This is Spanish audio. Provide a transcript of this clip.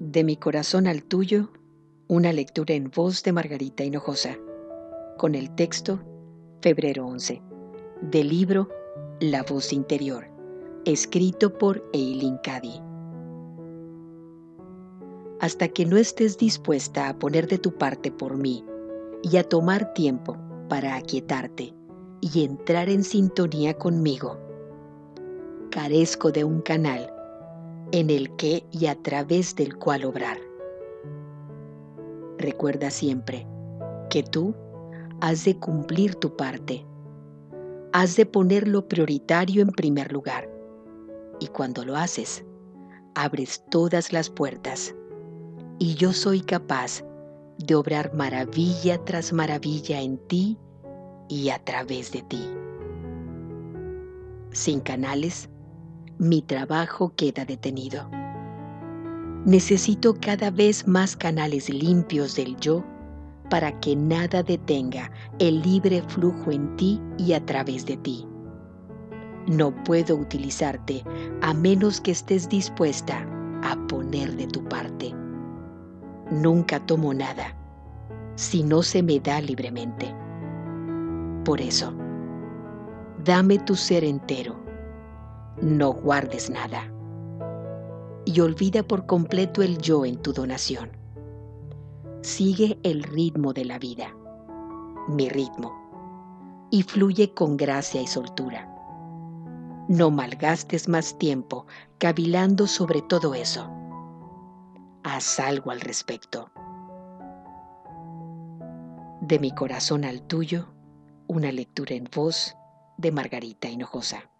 De mi corazón al tuyo, una lectura en voz de Margarita Hinojosa, con el texto Febrero 11, del libro La voz interior, escrito por Eileen Cady. Hasta que no estés dispuesta a poner de tu parte por mí y a tomar tiempo para aquietarte y entrar en sintonía conmigo, carezco de un canal en el que y a través del cual obrar. Recuerda siempre que tú has de cumplir tu parte, has de poner lo prioritario en primer lugar y cuando lo haces, abres todas las puertas y yo soy capaz de obrar maravilla tras maravilla en ti y a través de ti. Sin canales, mi trabajo queda detenido. Necesito cada vez más canales limpios del yo para que nada detenga el libre flujo en ti y a través de ti. No puedo utilizarte a menos que estés dispuesta a poner de tu parte. Nunca tomo nada si no se me da libremente. Por eso, dame tu ser entero no guardes nada. Y olvida por completo el yo en tu donación. Sigue el ritmo de la vida, mi ritmo, y fluye con gracia y soltura. No malgastes más tiempo cavilando sobre todo eso. Haz algo al respecto. De mi corazón al tuyo, una lectura en voz de Margarita Hinojosa.